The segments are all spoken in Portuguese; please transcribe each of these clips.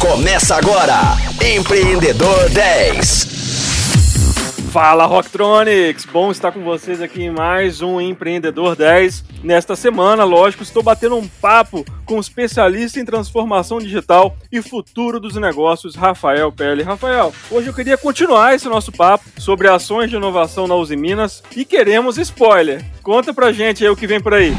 Começa agora, Empreendedor 10. Fala Rocktronics! Bom estar com vocês aqui em mais um Empreendedor 10. Nesta semana, lógico, estou batendo um papo com o especialista em transformação digital e futuro dos negócios, Rafael Pelle. Rafael, hoje eu queria continuar esse nosso papo sobre ações de inovação na Uzi Minas e queremos spoiler. Conta pra gente aí o que vem por aí.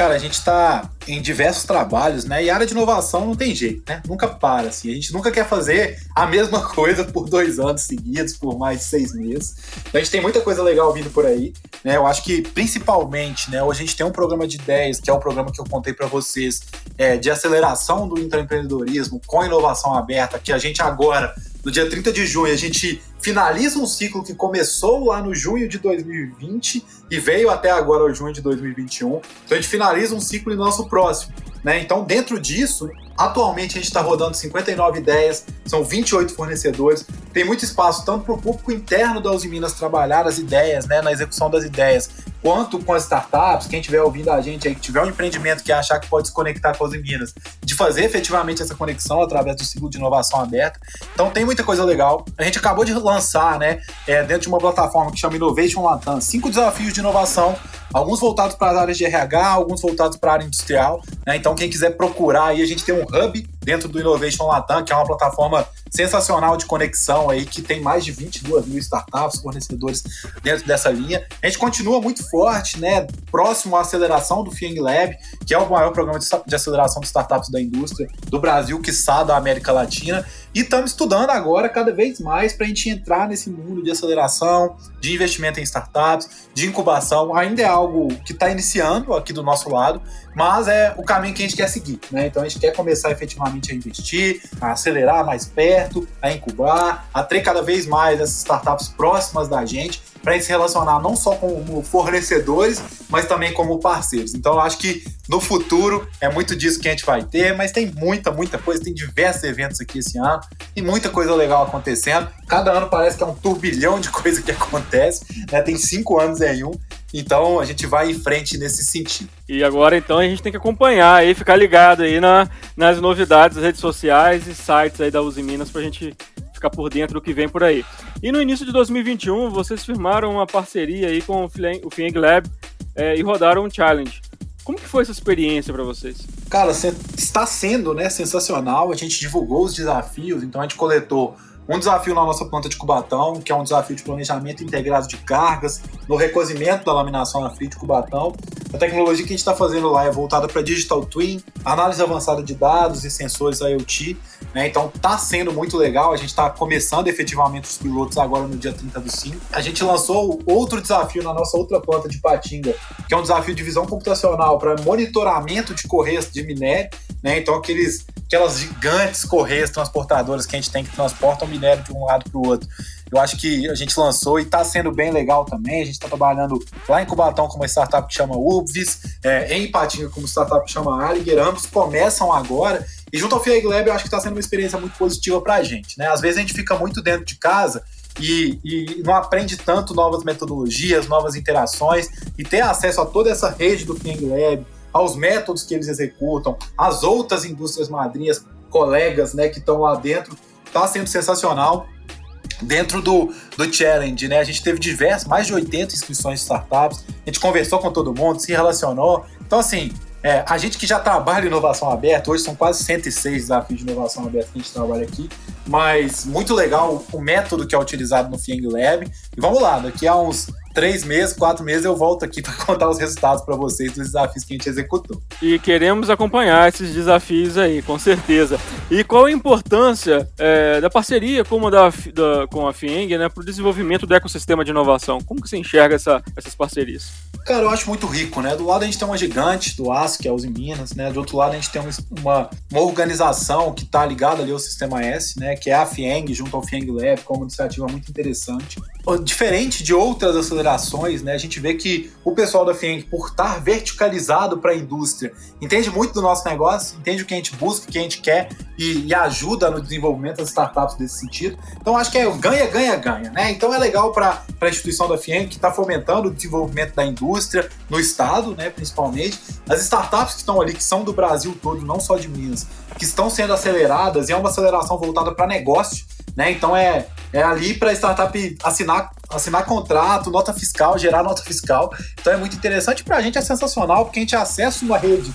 Cara, a gente está em diversos trabalhos, né? E área de inovação não tem jeito, né? Nunca para, assim. A gente nunca quer fazer a mesma coisa por dois anos seguidos, por mais de seis meses. Então a gente tem muita coisa legal vindo por aí, né? Eu acho que, principalmente, né? Hoje a gente tem um programa de ideias, que é o programa que eu contei para vocês, é, de aceleração do intraempreendedorismo com inovação aberta, que a gente agora, no dia 30 de junho, a gente finaliza um ciclo que começou lá no junho de 2020 e veio até agora o junho de 2021. Então a gente finaliza um ciclo e lança o próximo. Né? Então, dentro disso, atualmente a gente está rodando 59 ideias, são 28 fornecedores, tem muito espaço tanto para o público interno da Uzi Minas trabalhar as ideias, né, na execução das ideias, quanto com as startups, quem estiver ouvindo a gente aí, que tiver um empreendimento que achar que pode se conectar com a Uzi Minas, fazer efetivamente essa conexão através do ciclo de inovação aberta. Então tem muita coisa legal. A gente acabou de lançar, né, é, dentro de uma plataforma que chama Innovation Latam, cinco desafios de inovação alguns voltados para as áreas de RH, alguns voltados para a área industrial. Né? Então, quem quiser procurar aí, a gente tem um hub dentro do Innovation Latam, que é uma plataforma sensacional de conexão aí, que tem mais de 22 mil startups, fornecedores dentro dessa linha. A gente continua muito forte, né, próximo à aceleração do FIENG Lab, que é o maior programa de aceleração de startups da indústria do Brasil, que da América Latina. E estamos estudando agora cada vez mais para a gente entrar nesse mundo de aceleração, de investimento em startups, de incubação. Ainda é algo que está iniciando aqui do nosso lado, mas é o caminho que a gente quer seguir. Né? Então a gente quer começar efetivamente a investir, a acelerar mais perto, a incubar, a ter cada vez mais essas startups próximas da gente para se relacionar não só como fornecedores, mas também como parceiros. Então eu acho que no futuro é muito disso que a gente vai ter, mas tem muita, muita coisa, tem diversos eventos aqui esse ano e muita coisa legal acontecendo. Cada ano parece que é um turbilhão de coisa que acontece, né? Tem cinco anos em um, então a gente vai em frente nesse sentido. E agora então a gente tem que acompanhar aí, ficar ligado aí na, nas novidades das redes sociais e sites aí da Uzi Minas pra gente ficar por dentro do que vem por aí. E no início de 2021, vocês firmaram uma parceria aí com o Fieng Lab é, e rodaram um challenge. Como que foi essa experiência para vocês? Cara, está sendo né, sensacional. A gente divulgou os desafios, então a gente coletou um desafio na nossa planta de Cubatão, que é um desafio de planejamento integrado de cargas, no recozimento da laminação na fria de Cubatão. A tecnologia que a gente está fazendo lá é voltada para Digital Twin, análise avançada de dados e sensores IoT. Né? Então está sendo muito legal. A gente está começando efetivamente os pilotos agora no dia 30 do 5. A gente lançou outro desafio na nossa outra planta de Patinga, que é um desafio de visão computacional para monitoramento de correias de minério. Né? Então aqueles aquelas gigantes correias transportadoras que a gente tem que transportam minério de um lado para o outro. Eu acho que a gente lançou e está sendo bem legal também. A gente está trabalhando lá em Cubatão com uma startup que chama Ubvis, é, em Patinga com uma startup que chama Alliger. Ambos começam agora. E junto ao FIEG Lab, eu acho que está sendo uma experiência muito positiva para a gente. Né? Às vezes a gente fica muito dentro de casa e, e, não aprende tanto novas metodologias, novas interações e ter acesso a toda essa rede do FIEG Lab, aos métodos que eles executam, às outras indústrias madrinhas, colegas né, que estão lá dentro. Está sendo sensacional. Dentro do, do challenge, né? A gente teve diversos, mais de 80 inscrições de startups, a gente conversou com todo mundo, se relacionou. Então, assim, é, a gente que já trabalha inovação aberta, hoje são quase 106 desafios de inovação aberta que a gente trabalha aqui, mas muito legal o método que é utilizado no Fieng Lab. E vamos lá, daqui a uns três meses, quatro meses, eu volto aqui para contar os resultados para vocês dos desafios que a gente executou. E queremos acompanhar esses desafios aí, com certeza. E qual a importância é, da parceria como da, da, com a FIENG né, para o desenvolvimento do ecossistema de inovação? Como que você enxerga essa, essas parcerias? Cara, eu acho muito rico, né? Do lado a gente tem uma gigante do aço, que é a Uzi Minas, né? Do outro lado a gente tem uma, uma organização que está ligada ali ao Sistema S, né? Que é a FIENG, junto ao FIENG Lab, como uma iniciativa muito interessante. Diferente de outras acelerações, né? A gente vê que o pessoal da FIENG, por estar verticalizado para a indústria, entende muito do nosso negócio, entende o que a gente busca, o que a gente quer e, e, ajuda no desenvolvimento das startups desse sentido. Então acho que é ganha, ganha, ganha, né? Então é legal para a instituição da FIEM que está fomentando o desenvolvimento da indústria no estado, né, principalmente. As startups que estão ali, que são do Brasil todo, não só de Minas, que estão sendo aceleradas e é uma aceleração voltada para negócio, né? Então é, é ali para a startup assinar, assinar contrato, nota fiscal, gerar nota fiscal. Então é muito interessante para a gente, é sensacional, porque a gente acessa uma rede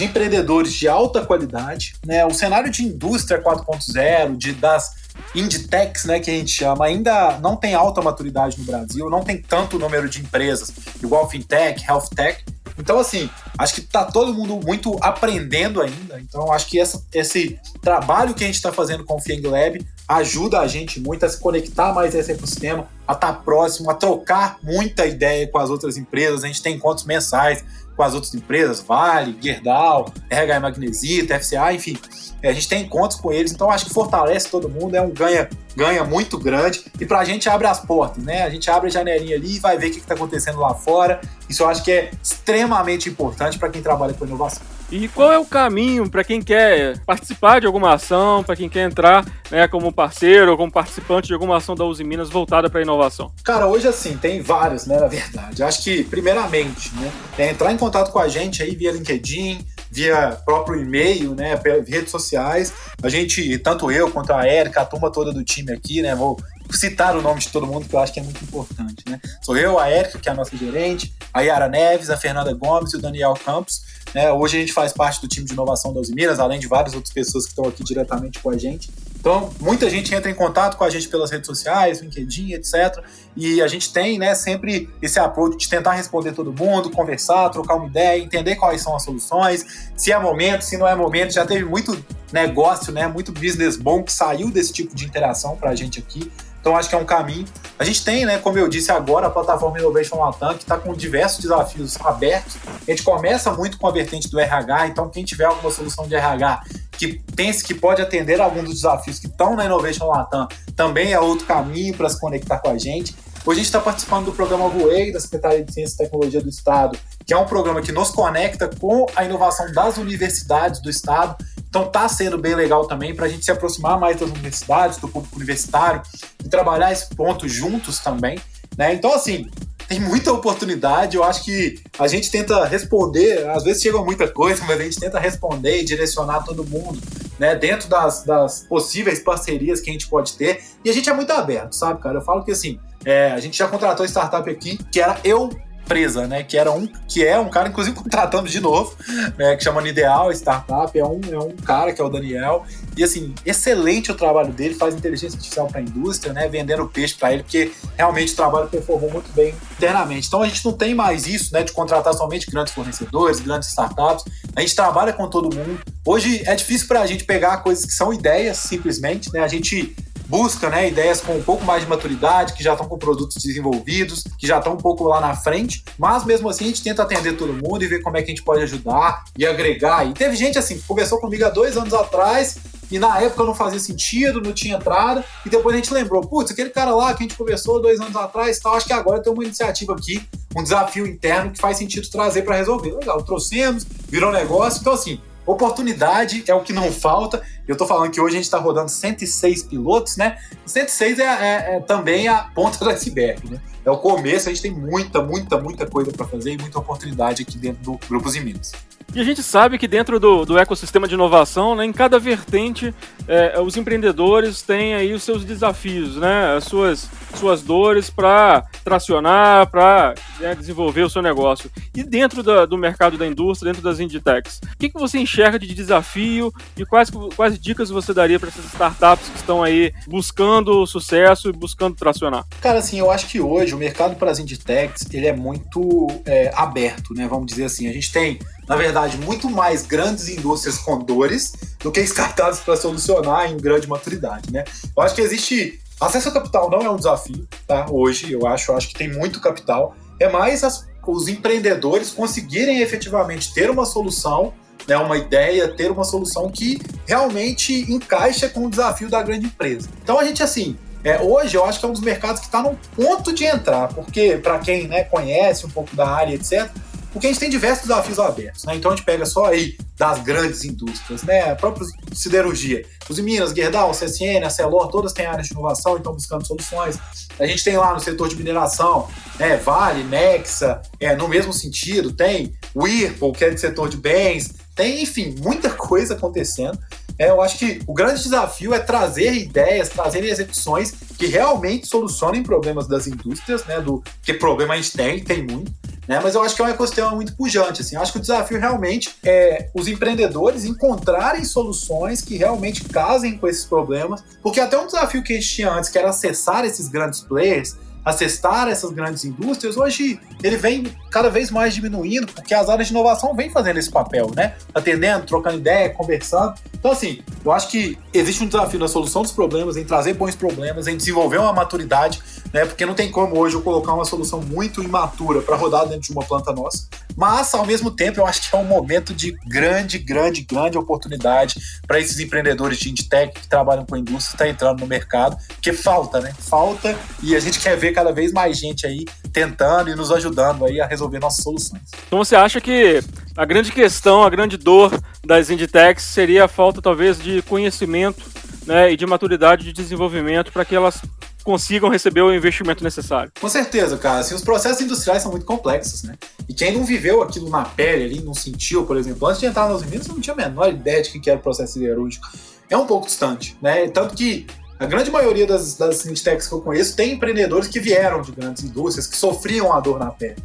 de empreendedores de alta qualidade, né? O cenário de indústria 4.0, de das Inditex, né, que a gente chama, ainda não tem alta maturidade no Brasil, não tem tanto número de empresas igual Fintech, Health Tech. Então, assim, acho que está todo mundo muito aprendendo ainda. Então, acho que essa, esse trabalho que a gente está fazendo com o Fieng Lab ajuda a gente muito a se conectar mais a esse ecossistema, a estar tá próximo, a trocar muita ideia com as outras empresas. A gente tem encontros mensais com as outras empresas, Vale, Gerdau, RH Magnesita, FCA, enfim. É, a gente tem encontros com eles, então acho que fortalece todo mundo, é um ganha, ganha muito grande e para a gente abre as portas, né? A gente abre a janelinha ali e vai ver o que está acontecendo lá fora. Isso eu acho que é extremamente importante para quem trabalha com inovação. E qual é o caminho para quem quer participar de alguma ação, para quem quer entrar né, como parceiro ou como participante de alguma ação da Uzi Minas voltada para inovação? Cara, hoje assim, tem várias, né, na verdade. Acho que, primeiramente, né, é entrar em contato com a gente aí via LinkedIn, via próprio e-mail, né, redes sociais. A gente, tanto eu quanto a Érica, a turma toda do time aqui, né, vou citar o nome de todo mundo, que eu acho que é muito importante, né? Sou eu, a Érica, que é a nossa gerente, a Yara Neves, a Fernanda Gomes e o Daniel Campos. Né? Hoje a gente faz parte do time de inovação da Minas, além de várias outras pessoas que estão aqui diretamente com a gente. Então, muita gente entra em contato com a gente pelas redes sociais, LinkedIn, etc. E a gente tem, né, sempre esse approach de tentar responder todo mundo, conversar, trocar uma ideia, entender quais são as soluções, se é momento, se não é momento. Já teve muito negócio, né, muito business bom que saiu desse tipo de interação para a gente aqui. Então acho que é um caminho. A gente tem, né, como eu disse agora, a plataforma Innovation Latam, que está com diversos desafios abertos. A gente começa muito com a vertente do RH, então quem tiver alguma solução de RH que pense que pode atender algum dos desafios que estão na Innovation Latam, também é outro caminho para se conectar com a gente. Hoje a gente está participando do programa VOEI, da Secretaria de Ciência e Tecnologia do Estado, que é um programa que nos conecta com a inovação das universidades do Estado. Então está sendo bem legal também para a gente se aproximar mais das universidades, do público universitário e trabalhar esse ponto juntos também. Né? Então, assim, tem muita oportunidade. Eu acho que a gente tenta responder, às vezes chega muita coisa, mas a gente tenta responder e direcionar todo mundo, né? Dentro das, das possíveis parcerias que a gente pode ter. E a gente é muito aberto, sabe, cara? Eu falo que assim, é, a gente já contratou startup aqui, que era eu empresa, né? Que era um que é um cara, inclusive contratamos de novo, né? Que chama Ideal Startup, é um, é um cara que é o Daniel. E assim, excelente o trabalho dele, faz inteligência artificial para a indústria, né? Vendendo peixe para ele, porque realmente o trabalho performou muito bem internamente. Então a gente não tem mais isso, né? De contratar somente grandes fornecedores, grandes startups. A gente trabalha com todo mundo. Hoje é difícil para a gente pegar coisas que são ideias, simplesmente, né? A gente busca né, ideias com um pouco mais de maturidade, que já estão com produtos desenvolvidos, que já estão um pouco lá na frente, mas mesmo assim a gente tenta atender todo mundo e ver como é que a gente pode ajudar e agregar. E teve gente assim que conversou comigo há dois anos atrás e na época não fazia sentido, não tinha entrada, e depois a gente lembrou, putz, aquele cara lá que a gente conversou dois anos atrás tal, acho que agora tem uma iniciativa aqui, um desafio interno que faz sentido trazer para resolver. Legal, trouxemos, virou negócio, então assim, Oportunidade é o que não falta. Eu estou falando que hoje a gente está rodando 106 pilotos, né? 106 é, é, é, também a ponta do iceberg, né? É o começo, a gente tem muita, muita, muita coisa para fazer e muita oportunidade aqui dentro do Grupos em Minas. E a gente sabe que dentro do, do ecossistema de inovação, né, em cada vertente, é, os empreendedores têm aí os seus desafios, né, as suas, suas dores para tracionar, para né, desenvolver o seu negócio. E dentro da, do mercado da indústria, dentro das Inditex, o que, que você enxerga de desafio e quais, quais dicas você daria para essas startups que estão aí buscando sucesso e buscando tracionar? Cara, assim, eu acho que hoje o mercado para as Inditex ele é muito é, aberto, né? Vamos dizer assim. A gente tem na verdade, muito mais grandes indústrias com dores do que startups para solucionar em grande maturidade, né? Eu acho que existe acesso ao capital não é um desafio, tá? Hoje eu acho, eu acho que tem muito capital. É mais as, os empreendedores conseguirem efetivamente ter uma solução, né, uma ideia, ter uma solução que realmente encaixa com o desafio da grande empresa. Então a gente assim, é, hoje eu acho que é um dos mercados que está no ponto de entrar, porque para quem né, conhece um pouco da área, etc., porque a gente tem diversos desafios abertos, né? Então a gente pega só aí das grandes indústrias, né? A própria siderurgia. Os Minas, Gerdau, CSN, a Celor, todas têm áreas de inovação, então buscando soluções. A gente tem lá no setor de mineração, né? Vale, Nexa, é, no mesmo sentido, tem o que é de setor de bens, tem, enfim, muita coisa acontecendo. É, eu acho que o grande desafio é trazer ideias, trazer execuções que realmente solucionem problemas das indústrias, né? Do que problema a gente tem, tem muito. Né? Mas eu acho que é um ecossistema muito pujante. Assim. Eu acho que o desafio realmente é os empreendedores encontrarem soluções que realmente casem com esses problemas, porque até um desafio que a gente tinha antes, que era acessar esses grandes players, acessar essas grandes indústrias, hoje ele vem cada vez mais diminuindo, porque as áreas de inovação vêm fazendo esse papel, né? Atendendo, trocando ideia, conversando. Então, assim, eu acho que existe um desafio na solução dos problemas, em trazer bons problemas, em desenvolver uma maturidade, né? Porque não tem como hoje eu colocar uma solução muito imatura para rodar dentro de uma planta nossa. Mas, ao mesmo tempo, eu acho que é um momento de grande, grande, grande oportunidade para esses empreendedores de Indtech que trabalham com a indústria estar tá entrando no mercado, porque falta, né? Falta e a gente quer ver cada vez mais gente aí tentando e nos ajudando aí a resolver nossas soluções. Então você acha que a grande questão, a grande dor das Inditex seria a falta talvez de conhecimento né, e de maturidade de desenvolvimento para que elas consigam receber o investimento necessário. Com certeza, cara. Assim, os processos industriais são muito complexos, né? E quem não viveu aquilo na pele ali, não sentiu, por exemplo, antes de entrar nos Minas, não tinha a menor ideia de que era o processo siderúrgico. É um pouco distante, né? Tanto que a grande maioria das, das Sindtechs que eu conheço tem empreendedores que vieram de grandes indústrias, que sofriam a dor na pele.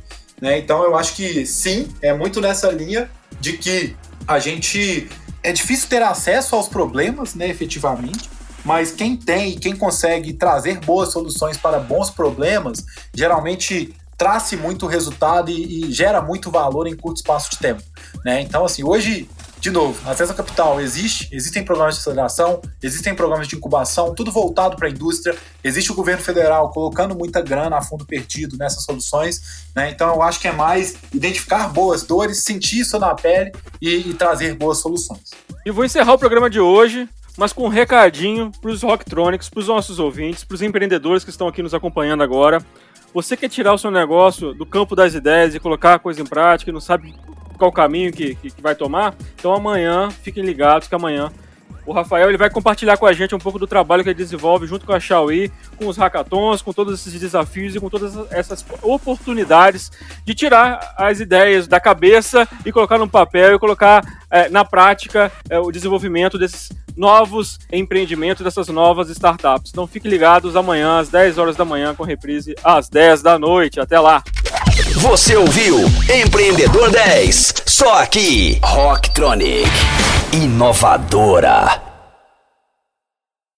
Né? Então eu acho que sim, é muito nessa linha de que a gente. É difícil ter acesso aos problemas, né, efetivamente, mas quem tem e quem consegue trazer boas soluções para bons problemas, geralmente traz muito resultado e, e, gera muito valor em curto espaço de tempo. Né? Então, assim, hoje de novo, acesso a capital existe, existem programas de aceleração, existem programas de incubação, tudo voltado para a indústria. Existe o governo federal colocando muita grana a fundo perdido nessas soluções. Né? Então, eu acho que é mais identificar boas dores, sentir isso na pele e, e trazer boas soluções. E vou encerrar o programa de hoje mas com um recadinho para os Rocktronics, para os nossos ouvintes, para os empreendedores que estão aqui nos acompanhando agora. Você quer tirar o seu negócio do campo das ideias e colocar a coisa em prática e não sabe qual caminho que, que, que vai tomar. Então amanhã, fiquem ligados que amanhã o Rafael ele vai compartilhar com a gente um pouco do trabalho que ele desenvolve junto com a Xiaomi, com os hackathons, com todos esses desafios e com todas essas oportunidades de tirar as ideias da cabeça e colocar no papel e colocar é, na prática é, o desenvolvimento desses novos empreendimentos, dessas novas startups. Então fiquem ligados amanhã às 10 horas da manhã com reprise às 10 da noite. Até lá! Você ouviu Empreendedor 10, só aqui, Rocktronic, inovadora.